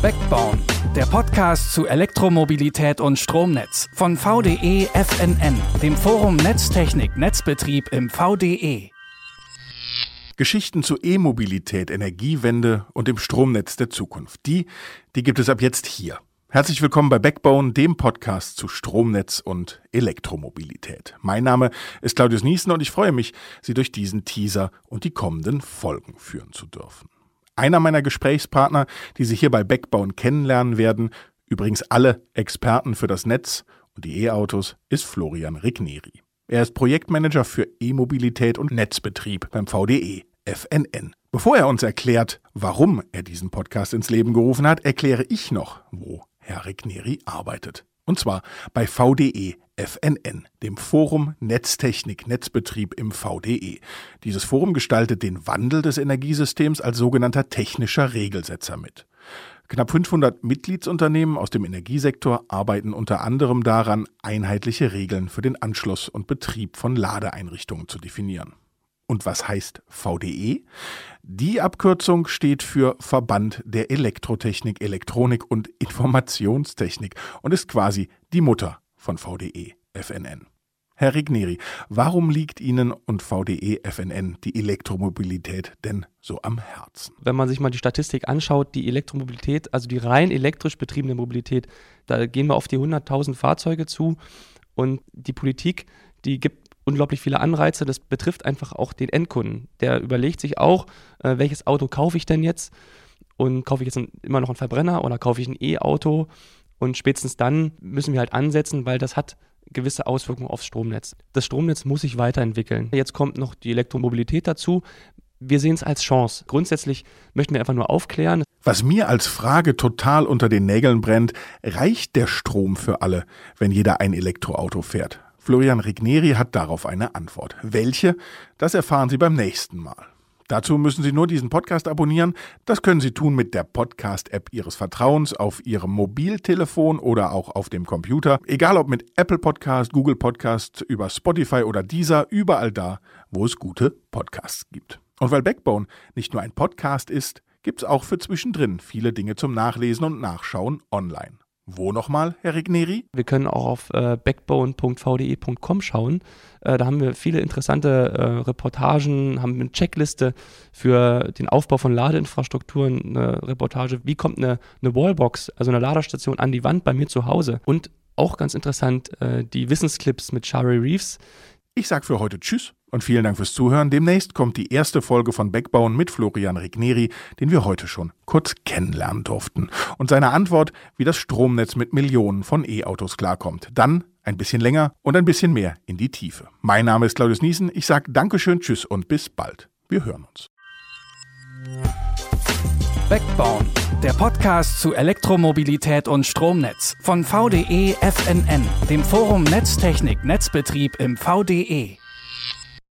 Backbone, der Podcast zu Elektromobilität und Stromnetz von VDE FNN, dem Forum Netztechnik Netzbetrieb im VDE. Geschichten zu E-Mobilität, Energiewende und dem Stromnetz der Zukunft. Die, die gibt es ab jetzt hier. Herzlich willkommen bei Backbone, dem Podcast zu Stromnetz und Elektromobilität. Mein Name ist Claudius Niesen und ich freue mich, Sie durch diesen Teaser und die kommenden Folgen führen zu dürfen. Einer meiner Gesprächspartner, die Sie hier bei Backbone kennenlernen werden, übrigens alle Experten für das Netz und die E-Autos, ist Florian Rigneri. Er ist Projektmanager für E-Mobilität und Netzbetrieb beim VDE FNN. Bevor er uns erklärt, warum er diesen Podcast ins Leben gerufen hat, erkläre ich noch, wo Herr Rigneri arbeitet. Und zwar bei VDE FNN, dem Forum Netztechnik Netzbetrieb im VDE. Dieses Forum gestaltet den Wandel des Energiesystems als sogenannter technischer Regelsetzer mit. Knapp 500 Mitgliedsunternehmen aus dem Energiesektor arbeiten unter anderem daran, einheitliche Regeln für den Anschluss und Betrieb von Ladeeinrichtungen zu definieren. Und was heißt VDE? Die Abkürzung steht für Verband der Elektrotechnik, Elektronik und Informationstechnik und ist quasi die Mutter von VDE FNN. Herr Rigneri, warum liegt Ihnen und VDE FNN die Elektromobilität denn so am Herzen? Wenn man sich mal die Statistik anschaut, die Elektromobilität, also die rein elektrisch betriebene Mobilität, da gehen wir auf die 100.000 Fahrzeuge zu und die Politik, die gibt unglaublich viele Anreize. Das betrifft einfach auch den Endkunden. Der überlegt sich auch, äh, welches Auto kaufe ich denn jetzt? Und kaufe ich jetzt ein, immer noch einen Verbrenner oder kaufe ich ein E-Auto? Und spätestens dann müssen wir halt ansetzen, weil das hat gewisse Auswirkungen aufs Stromnetz. Das Stromnetz muss sich weiterentwickeln. Jetzt kommt noch die Elektromobilität dazu. Wir sehen es als Chance. Grundsätzlich möchten wir einfach nur aufklären. Was mir als Frage total unter den Nägeln brennt, reicht der Strom für alle, wenn jeder ein Elektroauto fährt? Florian Rigneri hat darauf eine Antwort. Welche? Das erfahren Sie beim nächsten Mal. Dazu müssen Sie nur diesen Podcast abonnieren. Das können Sie tun mit der Podcast-App Ihres Vertrauens auf Ihrem Mobiltelefon oder auch auf dem Computer. Egal ob mit Apple Podcast, Google Podcast, über Spotify oder dieser, überall da, wo es gute Podcasts gibt. Und weil Backbone nicht nur ein Podcast ist, gibt es auch für zwischendrin viele Dinge zum Nachlesen und Nachschauen online. Wo nochmal, Herr Rigneri? Wir können auch auf äh, backbone.vde.com schauen. Äh, da haben wir viele interessante äh, Reportagen, haben eine Checkliste für den Aufbau von Ladeinfrastrukturen, eine Reportage, wie kommt eine, eine Wallbox, also eine Ladestation an die Wand bei mir zu Hause. Und auch ganz interessant, äh, die Wissensclips mit Shari Reeves. Ich sage für heute Tschüss und vielen Dank fürs Zuhören. Demnächst kommt die erste Folge von Backbauen mit Florian Rigneri, den wir heute schon kurz kennenlernen durften. Und seine Antwort, wie das Stromnetz mit Millionen von E-Autos klarkommt. Dann ein bisschen länger und ein bisschen mehr in die Tiefe. Mein Name ist Claudius Niesen. Ich sage Dankeschön, Tschüss und bis bald. Wir hören uns. Backbone, der Podcast zu Elektromobilität und Stromnetz von VDE FNN, dem Forum Netztechnik Netzbetrieb im VDE.